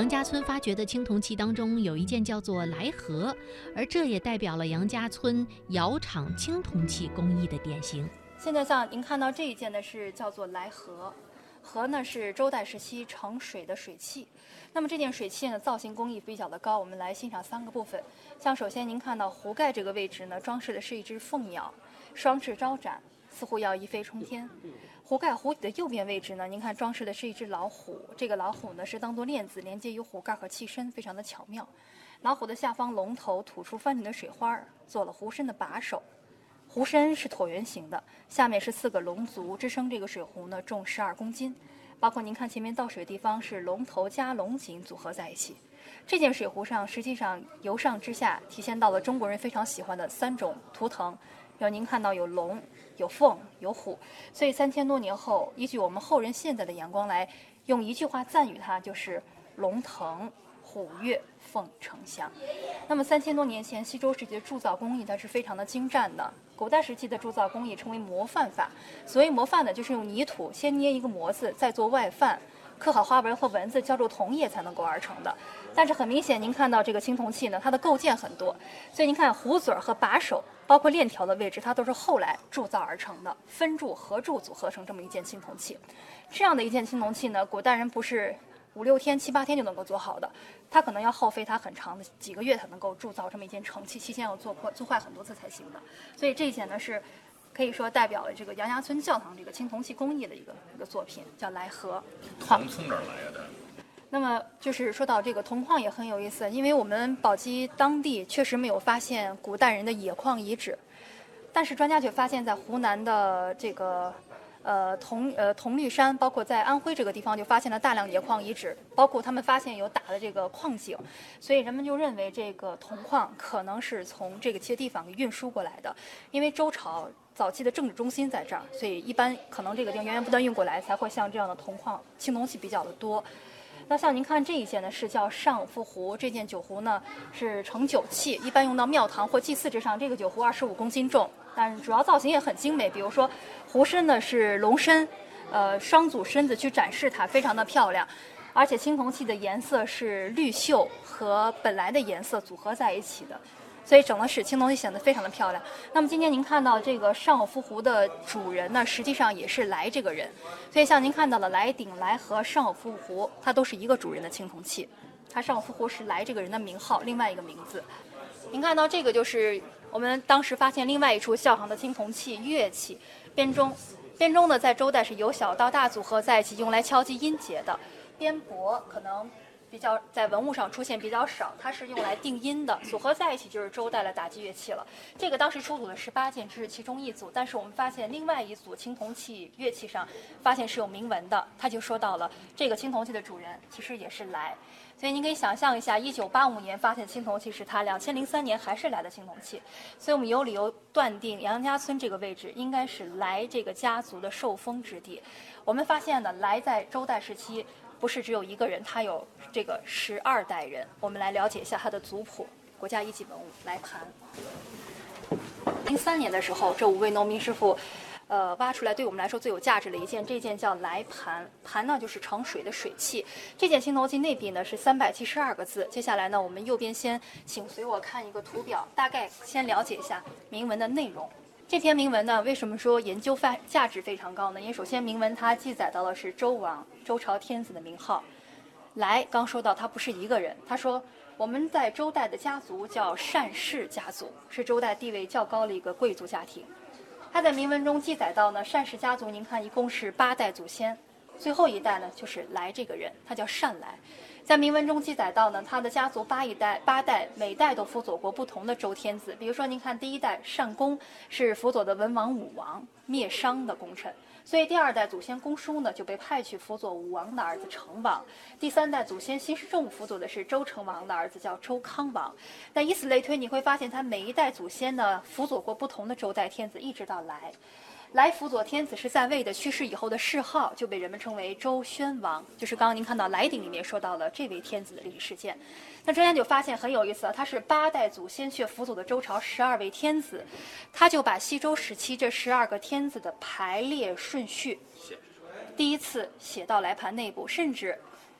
杨家村发掘的青铜器当中有一件叫做来盒，而这也代表了杨家村窑厂青铜器工艺的典型。现在像您看到这一件呢，是叫做来盒，盒呢是周代时期盛水的水器。那么这件水器呢，造型工艺比较的高，我们来欣赏三个部分。像首先您看到壶盖这个位置呢，装饰的是一只凤鸟，双翅招展，似乎要一飞冲天。壶盖壶底的右边位置呢，您看装饰的是一只老虎，这个老虎呢是当做链子连接于壶盖和器身，非常的巧妙。老虎的下方龙头吐出翻腾的水花，做了壶身的把手。壶身是椭圆形的，下面是四个龙足支撑这个水壶呢，重十二公斤。包括您看前面倒水的地方是龙头加龙井组合在一起。这件水壶上实际上由上至下体现到了中国人非常喜欢的三种图腾。有您看到有龙、有凤、有虎，所以三千多年后，依据我们后人现在的眼光来，用一句话赞誉它，就是龙腾虎跃凤呈祥。那么三千多年前，西周时期的铸造工艺它是非常的精湛的。古代时期的铸造工艺称为模范法，所谓模范呢，就是用泥土先捏一个模子，再做外范，刻好花纹和文字，浇筑铜液才能够而成的。但是很明显，您看到这个青铜器呢，它的构件很多，所以您看壶嘴儿和把手。包括链条的位置，它都是后来铸造而成的，分铸合铸组合成这么一件青铜器。这样的一件青铜器呢，古代人不是五六天、七八天就能够做好的，它可能要耗费它很长的几个月才能够铸造这么一件成器，期间要做破、做坏很多次才行的。所以这一件呢是可以说代表了这个杨家村教堂这个青铜器工艺的一个一个作品，叫来和。铜从哪儿来的？那么就是说到这个铜矿也很有意思，因为我们宝鸡当地确实没有发现古代人的冶矿遗址，但是专家却发现，在湖南的这个呃铜呃铜绿山，包括在安徽这个地方，就发现了大量冶矿遗址，包括他们发现有打的这个矿井，所以人们就认为这个铜矿可能是从这个些地方运输过来的，因为周朝早期的政治中心在这儿，所以一般可能这个地方源源不断运过来，才会像这样的铜矿青铜器比较的多。那像您看这一件呢，是叫上福壶。这件酒壶呢是盛酒器，一般用到庙堂或祭祀之上。这个酒壶二十五公斤重，但主要造型也很精美。比如说，壶身呢是龙身，呃，双组身子去展示它，非常的漂亮。而且青铜器的颜色是绿锈和本来的颜色组合在一起的。所以整个使青铜器显得非常的漂亮。那么今天您看到这个上福壶的主人呢，实际上也是来这个人。所以像您看到的来鼎、来和上福壶，它都是一个主人的青铜器。它上福壶是来这个人的名号，另外一个名字。您看到这个就是我们当时发现另外一处教堂的青铜器乐器编钟。编钟呢，在周代是由小到大组合在一起，用来敲击音节的。编钹可能。比较在文物上出现比较少，它是用来定音的，组合在一起就是周代的打击乐器了。这个当时出土的十八件，这是其中一组，但是我们发现另外一组青铜器乐器上发现是有铭文的，他就说到了这个青铜器的主人其实也是来，所以您可以想象一下，一九八五年发现青铜器是他，两千零三年还是来的青铜器，所以我们有理由断定杨家村这个位置应该是来这个家族的受封之地。我们发现呢，来在周代时期。不是只有一个人，他有这个十二代人。我们来了解一下他的族谱。国家一级文物来盘。零三年的时候，这五位农民师傅，呃，挖出来对我们来说最有价值的一件，这件叫来盘。盘呢就是盛水的水器。这件青铜器内壁呢是三百七十二个字。接下来呢，我们右边先请随我看一个图表，大概先了解一下铭文的内容。这篇铭文呢，为什么说研究范价值非常高呢？因为首先铭文它记载到了是周王周朝天子的名号，来刚说到他不是一个人，他说我们在周代的家族叫单氏家族，是周代地位较高的一个贵族家庭。他在铭文中记载到呢，单氏家族您看一共是八代祖先，最后一代呢就是来这个人，他叫单来。在铭文中记载到呢，他的家族八一代八代，每代都辅佐过不同的周天子。比如说，您看第一代单公是辅佐的文王、武王，灭商的功臣。所以第二代祖先公叔呢，就被派去辅佐武王的儿子成王。第三代祖先辛世仲辅佐的是周成王的儿子，叫周康王。那以此类推，你会发现他每一代祖先呢，辅佐过不同的周代天子，一直到来。来辅佐天子是在位的，去世以后的谥号就被人们称为周宣王，就是刚刚您看到来鼎里面说到了这位天子的历史事件。那专家就发现很有意思啊，他是八代祖先却辅佐的周朝十二位天子，他就把西周时期这十二个天子的排列顺序，第一次写到来盘内部，甚至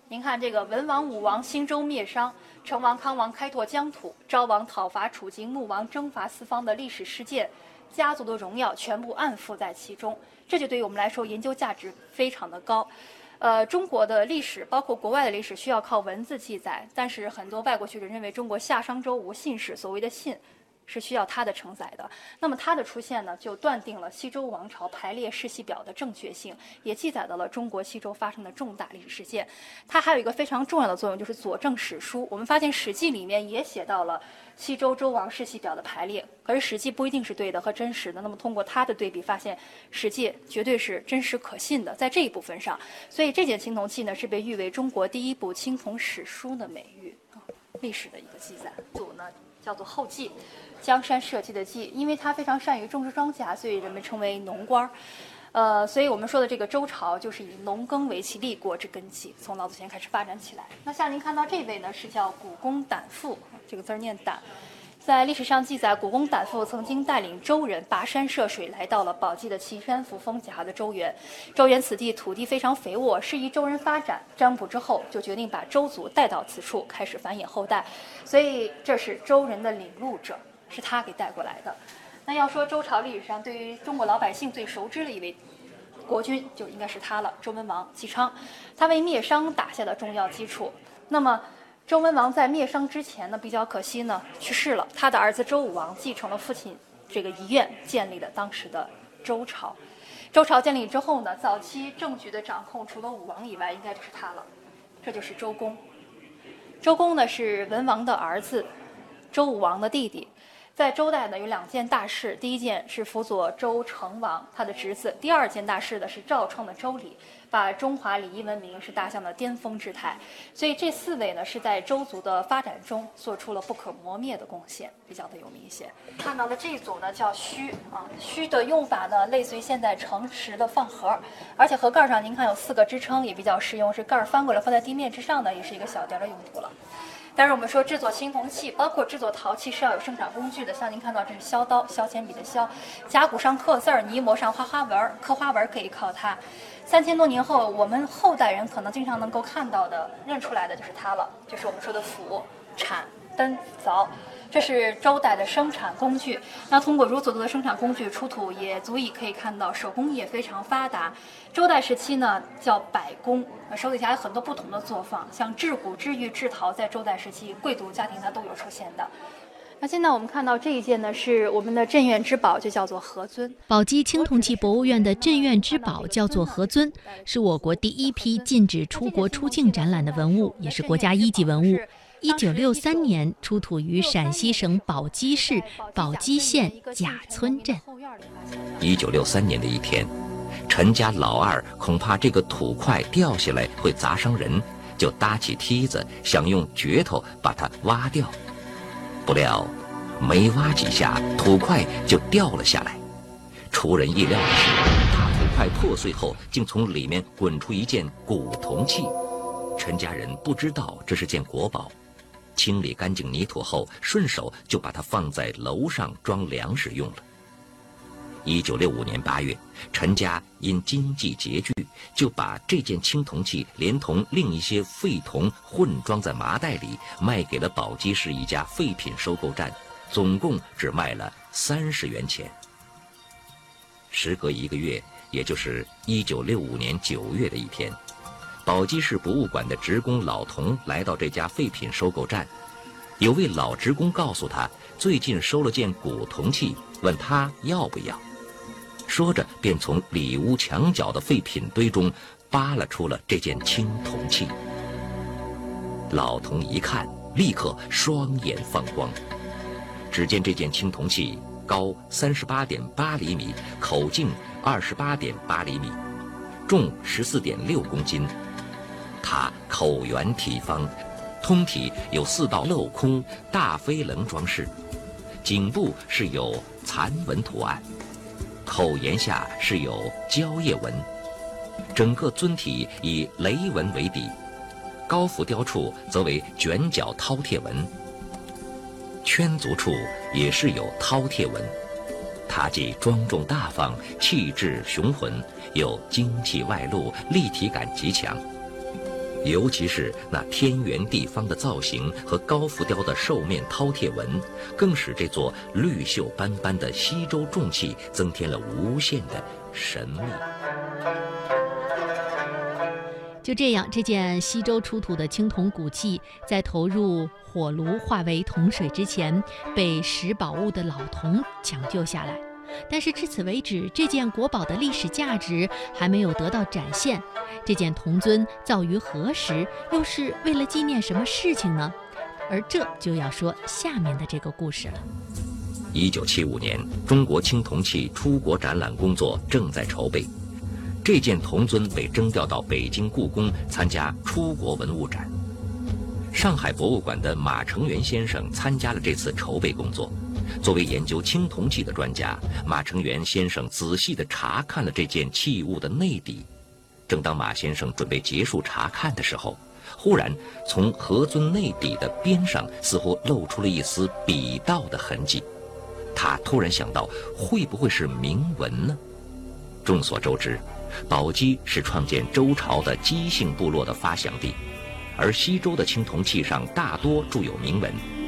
您看这个文王、武王兴周灭商，成王、康王开拓疆土，昭王讨伐楚荆，穆王征伐四方的历史事件，家族的荣耀全部暗附在其中。这就对于我们来说研究价值非常的高。呃，中国的历史包括国外的历史需要靠文字记载，但是很多外国学者认为中国夏商周无信史，所谓的信。是需要它的承载的。那么它的出现呢，就断定了西周王朝排列世系表的正确性，也记载到了中国西周发生的重大历史事件。它还有一个非常重要的作用，就是佐证史书。我们发现《史记》里面也写到了西周周王世系表的排列，可是《史记》不一定是对的和真实的。那么通过它的对比，发现《史记》绝对是真实可信的，在这一部分上。所以这件青铜器呢，是被誉为中国第一部青铜史书的美誉，历史的一个记载。组呢叫做后稷。江山社稷的稷，因为他非常善于种植庄稼，所以人们称为农官儿。呃，所以我们说的这个周朝就是以农耕为其立国之根基，从老祖先开始发展起来。那像您看到这位呢，是叫古公胆父，这个字儿念胆。在历史上记载，古公胆父曾经带领周人跋山涉水，来到了宝鸡的岐山扶风脚下的周原。周原此地土地非常肥沃，适宜周人发展。占卜之后，就决定把周族带到此处，开始繁衍后代。所以这是周人的领路者。是他给带过来的。那要说周朝历史上对于中国老百姓最熟知的一位国君，就应该是他了——周文王姬昌。他为灭商打下了重要基础。那么，周文王在灭商之前呢，比较可惜呢，去世了。他的儿子周武王继承了父亲这个遗愿，建立了当时的周朝。周朝建立之后呢，早期政局的掌控除了武王以外，应该就是他了。这就是周公。周公呢是文王的儿子，周武王的弟弟。在周代呢，有两件大事。第一件是辅佐周成王他的侄子；第二件大事呢是赵创的周礼，把中华礼仪文明是大向的巅峰之态。所以这四位呢是在周族的发展中做出了不可磨灭的贡献，比较的有名一些。看到的这一组呢叫虚啊，虚的用法呢类似于现在盛食的饭盒，而且盒盖上您看有四个支撑，也比较实用，是盖儿翻过来放在地面之上的，也是一个小碟的用途了。但是我们说制作青铜器，包括制作陶器是要有生产工具的。像您看到这是削刀，削铅笔的削，甲骨上刻字儿，泥模上画花纹，刻花纹可以靠它。三千多年后，我们后代人可能经常能够看到的、认出来的就是它了，就是我们说的斧、铲、灯、凿。这是周代的生产工具。那通过如此多的生产工具出土，也足以可以看到手工业非常发达。周代时期呢，叫百工，手底下有很多不同的作坊，像制骨、制玉、制陶，在周代时期贵族家庭它都有出现的。那现在我们看到这一件呢，是我们的镇院之宝，就叫做何尊。宝鸡青铜器博物院的镇院之宝叫做何尊，是我国第一批禁止出国出境展览的文物，也是国家一级文物。一九六三年出土于陕西省宝鸡市宝鸡县贾村镇。一九六三年的一天，陈家老二恐怕这个土块掉下来会砸伤人，就搭起梯子想用镢头把它挖掉。不料，没挖几下，土块就掉了下来。出人意料的是，大土块破碎后，竟从里面滚出一件古铜器。陈家人不知道这是件国宝。清理干净泥土后，顺手就把它放在楼上装粮食用了。一九六五年八月，陈家因经济拮据，就把这件青铜器连同另一些废铜混装在麻袋里，卖给了宝鸡市一家废品收购站，总共只卖了三十元钱。时隔一个月，也就是一九六五年九月的一天。宝鸡市博物馆的职工老童来到这家废品收购站，有位老职工告诉他，最近收了件古铜器，问他要不要。说着，便从里屋墙角的废品堆中扒拉出了这件青铜器。老童一看，立刻双眼放光。只见这件青铜器高三十八点八厘米，口径二十八点八厘米，重十四点六公斤。它口圆体方，通体有四道镂空大飞棱装饰，颈部是有蚕纹图案，口沿下是有蕉叶纹，整个尊体以雷纹为底，高浮雕处则为卷角饕餮纹，圈足处也是有饕餮纹。它既庄重大方，气质雄浑，又精气外露，立体感极强。尤其是那天圆地方的造型和高浮雕的兽面饕餮纹，更使这座绿锈斑斑的西周重器增添了无限的神秘。就这样，这件西周出土的青铜古器，在投入火炉化为铜水之前，被拾宝物的老童抢救下来。但是至此为止，这件国宝的历史价值还没有得到展现。这件铜尊造于何时？又是为了纪念什么事情呢？而这就要说下面的这个故事了。一九七五年，中国青铜器出国展览工作正在筹备，这件铜尊被征调到北京故宫参加出国文物展。上海博物馆的马成元先生参加了这次筹备工作。作为研究青铜器的专家，马成元先生仔细地查看了这件器物的内底。正当马先生准备结束查看的时候，忽然从盒尊内底的边上似乎露出了一丝笔道的痕迹。他突然想到，会不会是铭文呢？众所周知，宝鸡是创建周朝的姬姓部落的发祥地，而西周的青铜器上大多铸有铭文。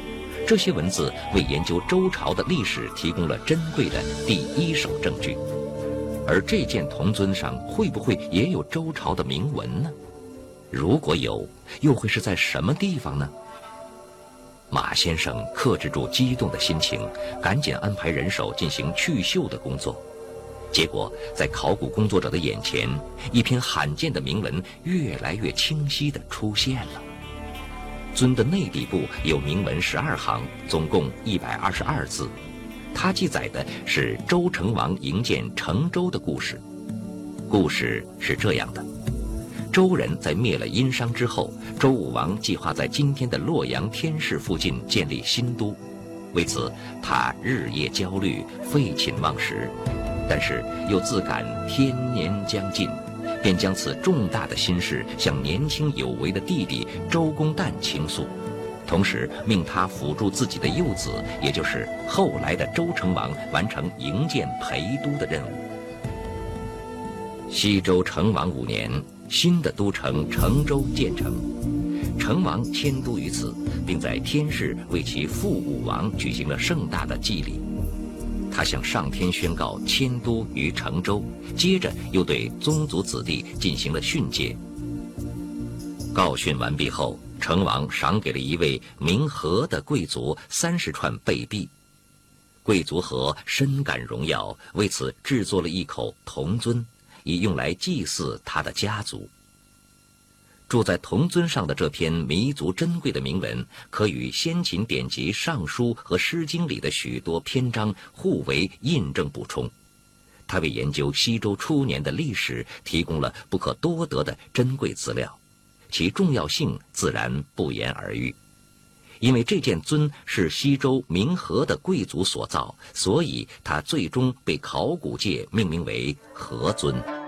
这些文字为研究周朝的历史提供了珍贵的第一手证据，而这件铜尊上会不会也有周朝的铭文呢？如果有，又会是在什么地方呢？马先生克制住激动的心情，赶紧安排人手进行去锈的工作。结果，在考古工作者的眼前，一篇罕见的铭文越来越清晰地出现了。尊的内底部有铭文十二行，总共一百二十二字。它记载的是周成王营建成周的故事。故事是这样的：周人在灭了殷商之后，周武王计划在今天的洛阳天市附近建立新都。为此，他日夜焦虑，废寝忘食，但是又自感天年将近。便将此重大的心事向年轻有为的弟弟周公旦倾诉，同时命他辅助自己的幼子，也就是后来的周成王完成营建陪都的任务。西周成王五年，新的都城成周建成，成王迁都于此，并在天市为其父武王举行了盛大的祭礼。他向上天宣告迁都于成州，接着又对宗族子弟进行了训诫。告训完毕后，成王赏给了一位名和的贵族三十串贝币。贵族和深感荣耀，为此制作了一口铜尊，以用来祭祀他的家族。铸在铜尊上的这篇弥足珍贵的铭文，可与先秦典籍《尚书》和《诗经》里的许多篇章互为印证补充。它为研究西周初年的历史提供了不可多得的珍贵资料，其重要性自然不言而喻。因为这件尊是西周明和的贵族所造，所以它最终被考古界命名为和尊。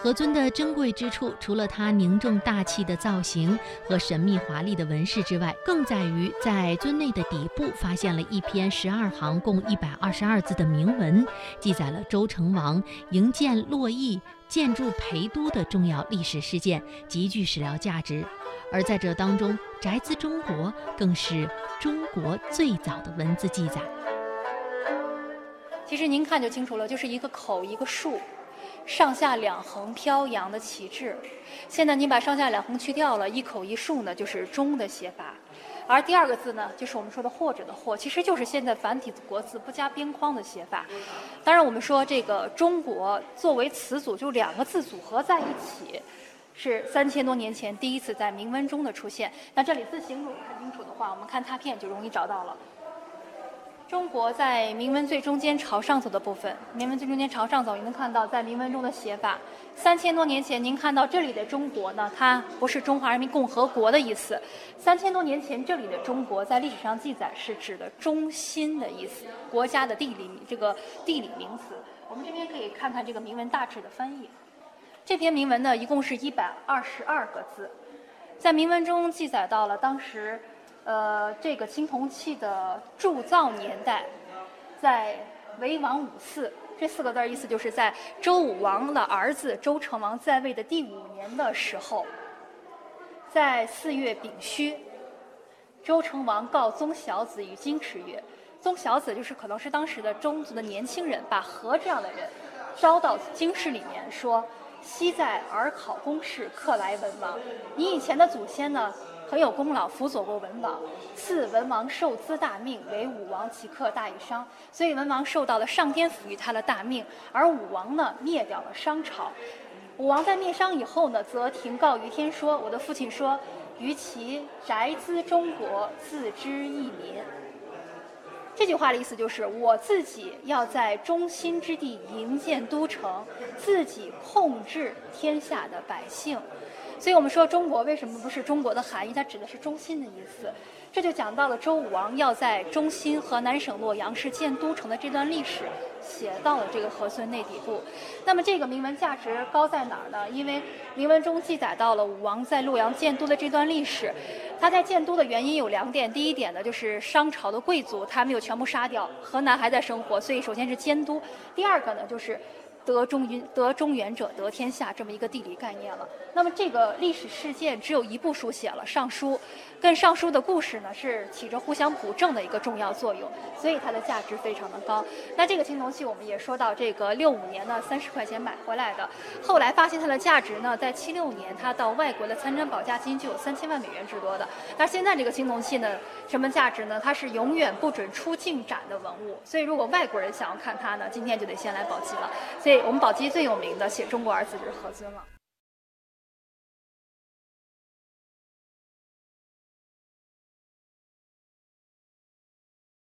何尊的珍贵之处，除了它凝重大气的造型和神秘华丽的纹饰之外，更在于在尊内的底部发现了一篇十二行、共一百二十二字的铭文，记载了周成王营建洛邑、建筑陪都的重要历史事件，极具史料价值。而在这当中，“宅兹中国”更是中国最早的文字记载。其实您看就清楚了，就是一个口，一个竖。上下两横飘扬的旗帜，现在你把上下两横去掉了，一口一竖呢，就是“中”的写法。而第二个字呢，就是我们说的“或者”的“或”，其实就是现在繁体国字不加边框的写法。当然，我们说这个“中国”作为词组，就两个字组合在一起，是三千多年前第一次在铭文中的出现。那这里字形如果看清楚的话，我们看拓片就容易找到了。中国在铭文最中间朝上走的部分，铭文最中间朝上走，您能看到在铭文中的写法。三千多年前，您看到这里的“中国”呢，它不是中华人民共和国的意思。三千多年前，这里的“中国”在历史上记载是指的中心的意思，国家的地理这个地理名词。我们这边可以看看这个铭文大致的翻译。这篇铭文呢，一共是一百二十二个字，在铭文中记载到了当时。呃，这个青铜器的铸造年代，在为王五嗣。这四个字意思就是在周武王的儿子周成王在位的第五年的时候，在四月丙戌，周成王告宗小子于京师曰：“宗小子就是可能是当时的中族的年轻人，把和这样的人招到京师里面，说：‘昔在尔考公事，克来文王。你以前的祖先呢？’”很有功劳，辅佐过文王，赐文王受资大命，为武王，其克大于商，所以文王受到了上天赋予他的大命，而武王呢灭掉了商朝。武王在灭商以后呢，则停告于天说：“我的父亲说，于其宅兹中国，自知益民。”这句话的意思就是，我自己要在中心之地营建都城，自己控制天下的百姓。所以我们说中国为什么不是中国的含义？它指的是中心的意思。这就讲到了周武王要在中心河南省洛阳市建都城的这段历史，写到了这个河村内底部。那么这个铭文价值高在哪儿呢？因为铭文中记载到了武王在洛阳建都的这段历史。他在建都的原因有两点：第一点呢，就是商朝的贵族他没有全部杀掉，河南还在生活，所以首先是监督；第二个呢，就是。得中云得中原者得天下这么一个地理概念了。那么这个历史事件只有一部书写了《尚书》，跟《尚书》的故事呢是起着互相补正的一个重要作用，所以它的价值非常的高。那这个青铜器我们也说到，这个六五年呢三十块钱买回来的，后来发现它的价值呢，在七六年它到外国的参展保价金就有三千万美元之多的。那现在这个青铜器呢，什么价值呢？它是永远不准出境展的文物，所以如果外国人想要看它呢，今天就得先来宝鸡了。所以。我们宝鸡最有名的写中国儿子就是何尊了。